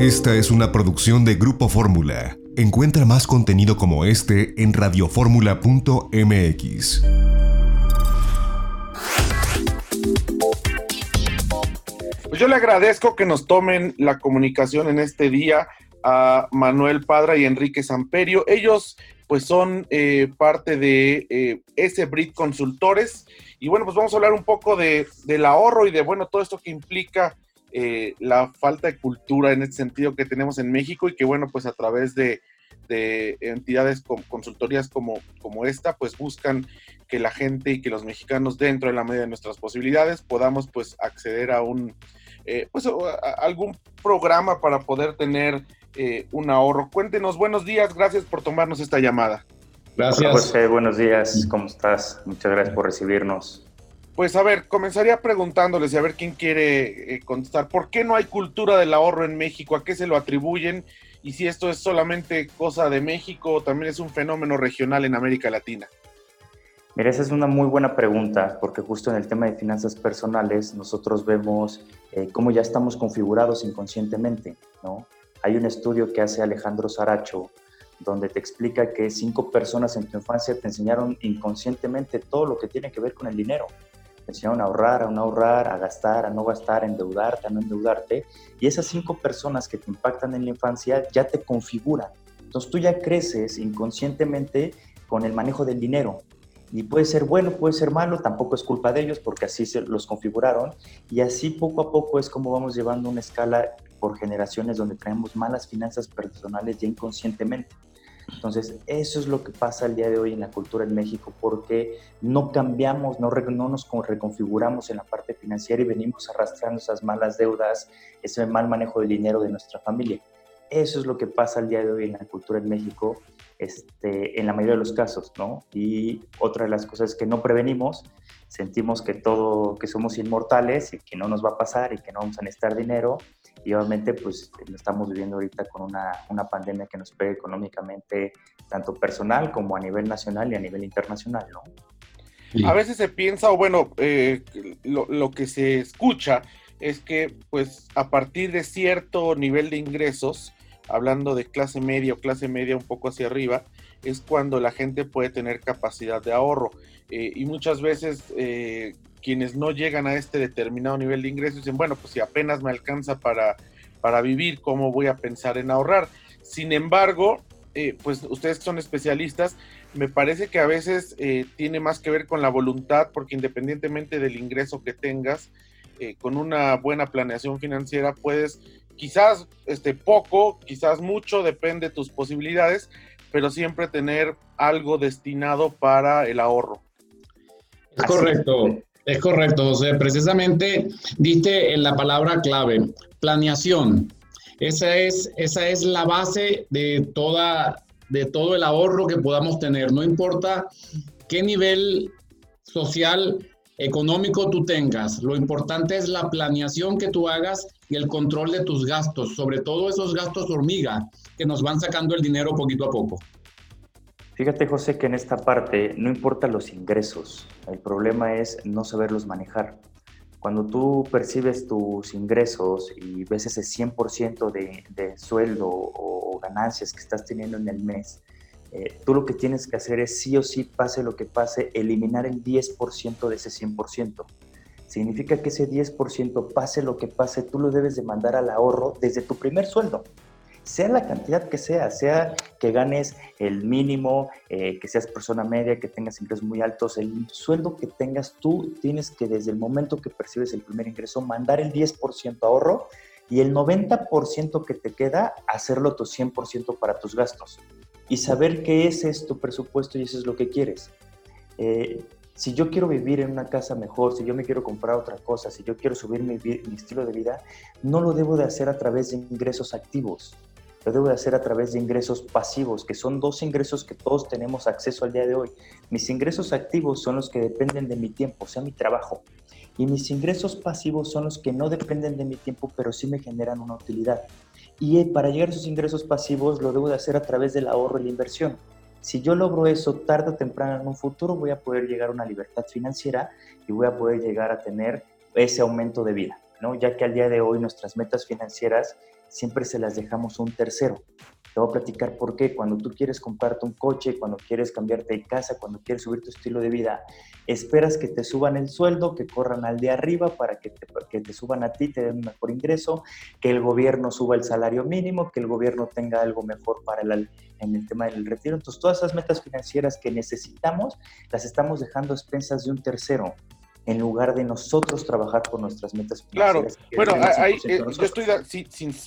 Esta es una producción de Grupo Fórmula. Encuentra más contenido como este en radioformula.mx. Pues yo le agradezco que nos tomen la comunicación en este día a Manuel Padra y Enrique Samperio. Ellos pues son eh, parte de eh, ese Brit Consultores. Y bueno, pues vamos a hablar un poco de, del ahorro y de, bueno, todo esto que implica eh, la falta de cultura en ese sentido que tenemos en México y que, bueno, pues a través de, de entidades con consultorías como, como esta, pues buscan que la gente y que los mexicanos dentro de la medida de nuestras posibilidades podamos pues acceder a un, pues a algún programa para poder tener eh, un ahorro. Cuéntenos, buenos días, gracias por tomarnos esta llamada. Gracias. José, buenos días, ¿cómo estás? Muchas gracias por recibirnos. Pues a ver, comenzaría preguntándoles y a ver quién quiere eh, contestar. ¿Por qué no hay cultura del ahorro en México? ¿A qué se lo atribuyen? Y si esto es solamente cosa de México o también es un fenómeno regional en América Latina. Mira, esa es una muy buena pregunta, porque justo en el tema de finanzas personales nosotros vemos eh, cómo ya estamos configurados inconscientemente, ¿no? Hay un estudio que hace Alejandro Saracho donde te explica que cinco personas en tu infancia te enseñaron inconscientemente todo lo que tiene que ver con el dinero. Enseñaron a ahorrar, a no ahorrar, a gastar, a no gastar, a endeudarte, a no endeudarte. Y esas cinco personas que te impactan en la infancia ya te configuran. Entonces tú ya creces inconscientemente con el manejo del dinero. Y puede ser bueno, puede ser malo, tampoco es culpa de ellos porque así se los configuraron. Y así poco a poco es como vamos llevando una escala por generaciones donde traemos malas finanzas personales ya inconscientemente. Entonces, eso es lo que pasa el día de hoy en la cultura en México, porque no cambiamos, no, no nos reconfiguramos en la parte financiera y venimos arrastrando esas malas deudas, ese mal manejo del dinero de nuestra familia. Eso es lo que pasa el día de hoy en la cultura en México este, en la mayoría de los casos, ¿no? Y otra de las cosas que no prevenimos, sentimos que todo, que somos inmortales y que no nos va a pasar y que no vamos a necesitar dinero. Y obviamente, pues estamos viviendo ahorita con una, una pandemia que nos pega económicamente, tanto personal como a nivel nacional y a nivel internacional, ¿no? A veces se piensa, o bueno, eh, lo, lo, que se escucha es que, pues, a partir de cierto nivel de ingresos, hablando de clase media o clase media un poco hacia arriba, es cuando la gente puede tener capacidad de ahorro. Eh, y muchas veces eh, quienes no llegan a este determinado nivel de ingresos dicen, bueno, pues si apenas me alcanza para, para vivir, ¿cómo voy a pensar en ahorrar? Sin embargo, eh, pues ustedes son especialistas, me parece que a veces tiene más que ver con la voluntad, porque independientemente del ingreso que tengas, con una buena planeación financiera puedes quizás este, poco, quizás mucho, depende de tus posibilidades, pero siempre tener algo destinado para el ahorro. Es correcto, es correcto, José. Precisamente diste en la palabra clave, planeación. Esa es, esa es la base de, toda, de todo el ahorro que podamos tener. No importa qué nivel social, económico tú tengas. Lo importante es la planeación que tú hagas y el control de tus gastos, sobre todo esos gastos hormiga que nos van sacando el dinero poquito a poco. Fíjate, José, que en esta parte no importa los ingresos, el problema es no saberlos manejar. Cuando tú percibes tus ingresos y ves ese 100% de, de sueldo o ganancias que estás teniendo en el mes, eh, tú lo que tienes que hacer es sí o sí, pase lo que pase, eliminar el 10% de ese 100% significa que ese 10%, pase lo que pase, tú lo debes de mandar al ahorro desde tu primer sueldo. Sea la cantidad que sea, sea que ganes el mínimo, eh, que seas persona media, que tengas ingresos muy altos, el sueldo que tengas, tú tienes que desde el momento que percibes el primer ingreso mandar el 10% ahorro y el 90% que te queda, hacerlo tu 100% para tus gastos. Y saber que ese es tu presupuesto y eso es lo que quieres. Eh, si yo quiero vivir en una casa mejor, si yo me quiero comprar otra cosa, si yo quiero subir mi, estilo de vida, no lo debo de hacer a través de ingresos activos, lo debo de hacer a través de ingresos pasivos, que son dos ingresos que todos tenemos acceso al día de hoy. Mis ingresos activos son los que dependen de mi tiempo, o sea, mi trabajo. Y mis ingresos pasivos son los que no dependen de mi tiempo, pero sí me generan una utilidad. Y para llegar a esos ingresos pasivos lo debo de hacer a través del ahorro y la inversión. Si yo logro eso tarde o temprano en un futuro, voy a poder llegar a una libertad financiera y voy a poder llegar a tener ese aumento de vida, ¿no? Ya que al día de hoy nuestras metas financieras siempre se las dejamos a un tercero. Te voy a platicar por qué. Cuando tú quieres comprarte un coche, cuando quieres cambiarte de casa, cuando quieres subir tu estilo de vida, esperas que te suban el sueldo, que corran al de arriba para que te, que te suban a ti, te den un mejor ingreso, que el gobierno suba el salario mínimo, que el gobierno tenga algo mejor para el, en el tema del retiro. Entonces, todas esas metas financieras que necesitamos, las estamos dejando a expensas de un tercero en lugar de nosotros trabajar por nuestras metas Claro, bueno, eh, yo, estoy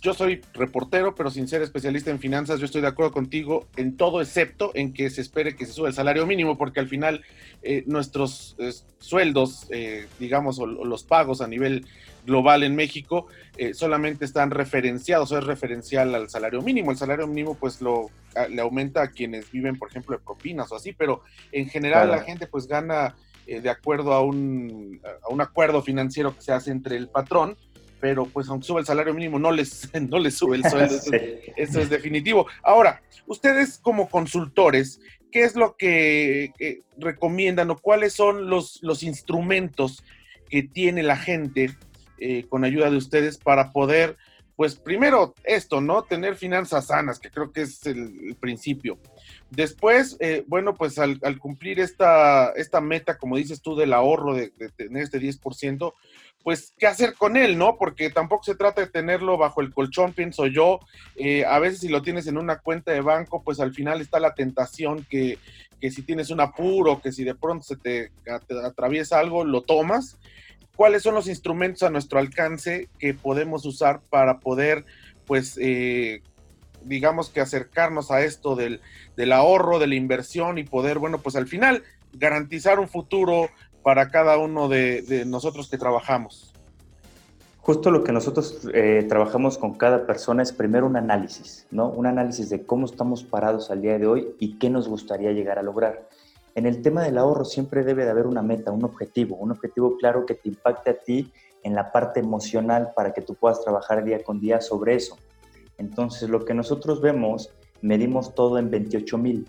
yo soy reportero, pero sin ser especialista en finanzas, yo estoy de acuerdo contigo en todo excepto en que se espere que se suba el salario mínimo, porque al final eh, nuestros sueldos, eh, digamos, o, los pagos a nivel global en México solamente están referenciados o es referencial al salario mínimo. El salario mínimo pues lo le aumenta a quienes viven, por ejemplo, de propinas o así, pero en general la gente pues gana eh, de acuerdo a un, a un acuerdo financiero que se hace entre el patrón, pero pues aunque sube el salario mínimo no les, no les sube el sueldo, eso, es definitivo. Ahora, ustedes como consultores, ¿qué es lo que recomiendan o cuáles son los, los instrumentos que tiene la gente eh, con ayuda de ustedes para poder, pues primero esto, ¿no? Tener finanzas sanas, que creo que es el principio. Después, eh, bueno, pues al, cumplir esta, esta meta, como dices tú, del ahorro, de, tener este 10%, pues, ¿qué hacer con él, no? Porque tampoco se trata de tenerlo bajo el colchón, pienso yo. Eh, a veces si lo tienes en una cuenta de banco, pues al final está la tentación que, que si tienes un apuro, que si de pronto se te, atraviesa algo, lo tomas. ¿Cuáles son los instrumentos a nuestro alcance que podemos usar para poder, pues, eh, digamos que acercarnos a esto del, ahorro, de la inversión y poder, bueno, pues al final garantizar un futuro para cada uno de, nosotros que trabajamos. Justo lo que nosotros eh, trabajamos con cada persona es primero un análisis, ¿no? Un análisis de cómo estamos parados al día de hoy y qué nos gustaría llegar a lograr. En el tema del ahorro siempre debe de haber una meta, un objetivo, un objetivo claro que te impacte a ti en la parte emocional para que tú puedas trabajar día con día sobre eso. Entonces, lo que nosotros vemos, medimos todo en 28 mil.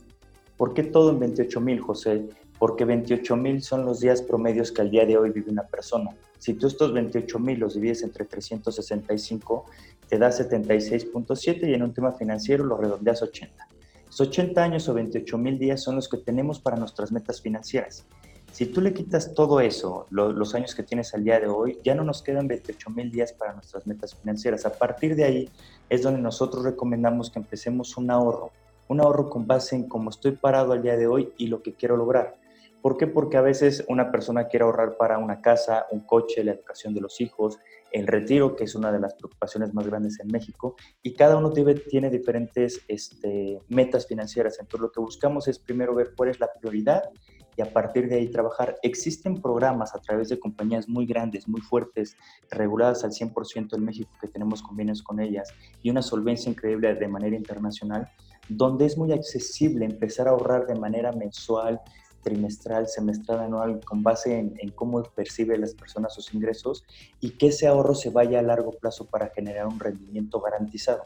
¿Por qué todo en 28 mil, José? Porque 28 mil son los días promedios que al día de hoy vive una persona. Si tú estos 28 mil los divides entre 365, te da 76.7 y en un tema financiero lo redondeas 80. Los 80 años o 28 mil días son los que tenemos para nuestras metas financieras. Si tú le quitas todo eso, los años que tienes al día de hoy, ya no nos quedan 28 mil días para nuestras metas financieras. A partir de ahí es donde nosotros recomendamos que empecemos un ahorro, un ahorro con base en cómo estoy parado al día de hoy y lo que quiero lograr. ¿Por qué? Porque a veces una persona quiere ahorrar para una casa, un coche, la educación de los hijos, el retiro, que es una de las preocupaciones más grandes en México, y cada uno tiene, tiene diferentes este, metas financieras. Entonces lo que buscamos es primero ver cuál es la prioridad y a partir de ahí trabajar. Existen programas a través de compañías muy grandes, muy fuertes, reguladas al 100% en México, que tenemos convenios con ellas y una solvencia increíble de manera internacional, donde es muy accesible empezar a ahorrar de manera mensual, trimestral, semestral, anual, con base en, cómo perciben las personas sus ingresos y que ese ahorro se vaya a largo plazo para generar un rendimiento garantizado.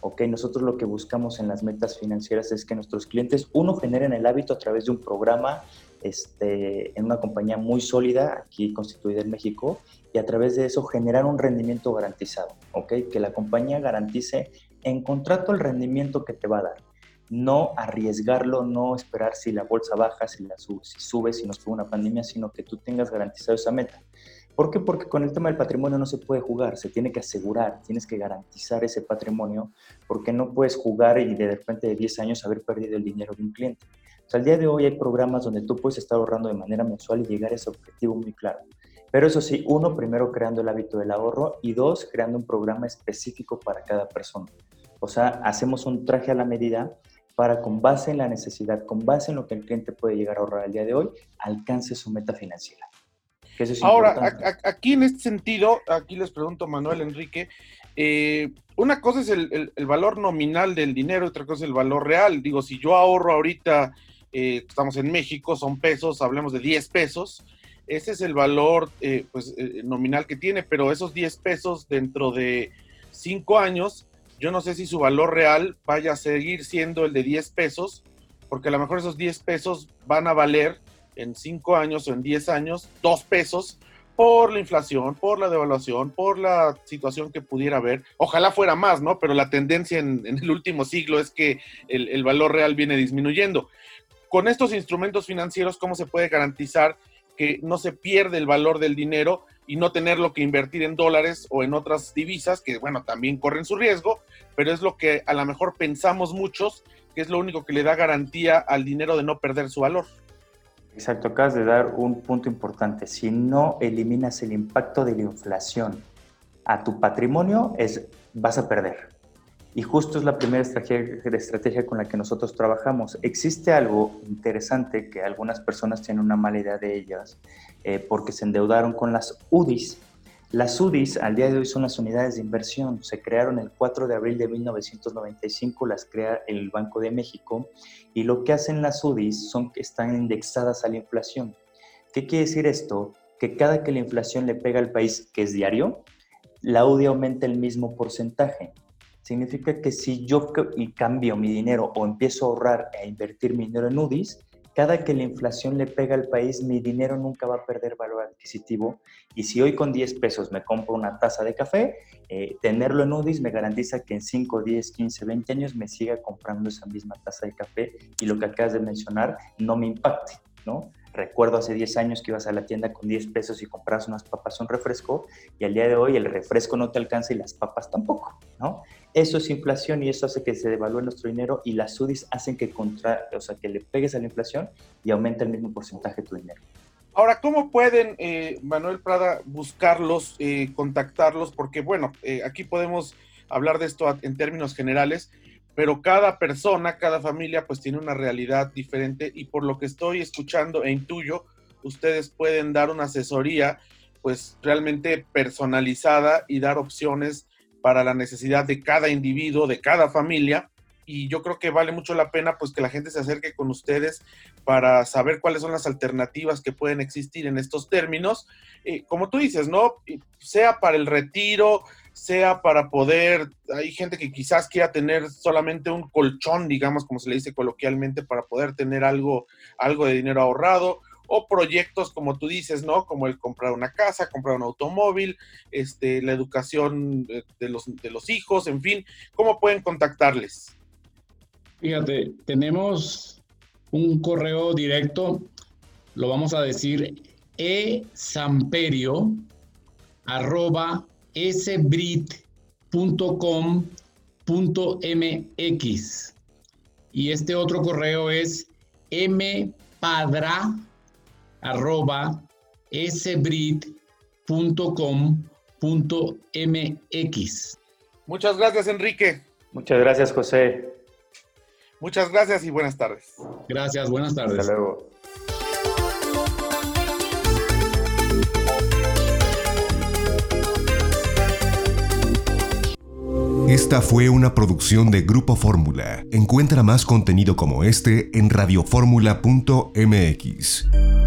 ¿ok? Nosotros lo que buscamos en las metas financieras es que nuestros clientes, uno, generen el hábito a través de un programa este, en una compañía muy sólida, aquí constituida en México, y a través de eso generar un rendimiento garantizado, ¿ok? Que la compañía garantice en contrato el rendimiento que te va a dar. No arriesgarlo, no esperar si la bolsa baja, si, la sube, si sube, si nos fue una pandemia, sino que tú tengas garantizado esa meta. ¿Por qué? Porque con el tema del patrimonio no se puede jugar, se tiene que asegurar, tienes que garantizar ese patrimonio, porque no puedes jugar y de repente de 10 años haber perdido el dinero de un cliente. O sea, al día de hoy hay programas donde tú puedes estar ahorrando de manera mensual y llegar a ese objetivo muy claro. Pero eso sí, uno, primero creando el hábito del ahorro y dos, creando un programa específico para cada persona. O sea, hacemos un traje a la medida para con base en la necesidad, con base en lo que el cliente puede llegar a ahorrar al día de hoy, alcance su meta financiera. Ahora, aquí en este sentido, aquí les pregunto, Manuel Enrique, eh, una cosa es el, valor nominal del dinero, otra cosa es el valor real. Digo, si yo ahorro ahorita, eh, estamos en México, son pesos, hablemos de 10 pesos, ese es el valor eh, pues, nominal que tiene, pero esos 10 pesos dentro de 5 años, yo no sé si su valor real vaya a seguir siendo el de 10 pesos, porque a lo mejor esos 10 pesos van a valer en cinco años o en diez años dos pesos por la inflación, por la devaluación, por la situación que pudiera haber. Ojalá fuera más, ¿no? Pero la tendencia en, el último siglo es que el, valor real viene disminuyendo. Con estos instrumentos financieros, ¿cómo se puede garantizar que no se pierde el valor del dinero y no tenerlo que invertir en dólares o en otras divisas que, bueno, también corren su riesgo, pero es lo que a lo mejor pensamos muchos, que es lo único que le da garantía al dinero de no perder su valor. Exacto, acabas de dar un punto importante. Si no eliminas el impacto de la inflación a tu patrimonio, es, vas a perder. Y justo es la primera estrategia, con la que nosotros trabajamos. Existe algo interesante que algunas personas tienen una mala idea de ellas eh, porque se endeudaron con las UDIs. Las UDIs al día de hoy son las unidades de inversión. Se crearon el 4 de abril de 1995, las crea el Banco de México y lo que hacen las UDIs son que están indexadas a la inflación. ¿Qué quiere decir esto? Que cada que la inflación le pega al país, que es diario, la UDI aumenta el mismo porcentaje. Significa que si yo cambio mi dinero o empiezo a ahorrar e invertir mi dinero en UDIs, cada que la inflación le pega al país, mi dinero nunca va a perder valor adquisitivo. Y si hoy con 10 pesos me compro una taza de café, eh, tenerlo en UDIs me garantiza que en 5, 10, 15, 20 años me siga comprando esa misma taza de café y lo que acabas de mencionar no me impacte, ¿no? Recuerdo hace 10 años que ibas a la tienda con 10 pesos y compras unas papas, un refresco, y al día de hoy el refresco no te alcanza y las papas tampoco, ¿no? Eso es inflación y eso hace que se devalúe nuestro dinero y las UDIs hacen que, contra, o sea, que le pegues a la inflación y aumenta el mismo porcentaje de tu dinero. Ahora, ¿cómo pueden, eh, Manuel Prada, buscarlos, eh, contactarlos? Porque, bueno, eh, aquí podemos hablar de esto en términos generales, pero cada persona, cada familia, pues tiene una realidad diferente y por lo que estoy escuchando e intuyo, ustedes pueden dar una asesoría, pues realmente personalizada y dar opciones para la necesidad de cada individuo, de cada familia. Y yo creo que vale mucho la pena pues que la gente se acerque con ustedes para saber cuáles son las alternativas que pueden existir en estos términos. Eh, como tú dices, ¿no? Sea para el retiro, sea para poder, hay gente que quizás quiera tener solamente un colchón, digamos, como se le dice coloquialmente, para poder tener algo, algo de dinero ahorrado, o proyectos como tú dices, ¿no? Como el comprar una casa, comprar un automóvil, este, la educación de los, de los hijos, en fin, ¿cómo pueden contactarles? Fíjate, tenemos un correo directo, lo vamos a decir, esamperio arroba sbrit.com.mx y este otro correo es mpadra arroba sbrit.com.mx. Muchas gracias, Enrique. Muchas gracias, José. Muchas gracias y buenas tardes. Gracias, buenas tardes. Hasta luego. Esta fue una producción de Grupo Fórmula. Encuentra más contenido como este en radioformula.mx.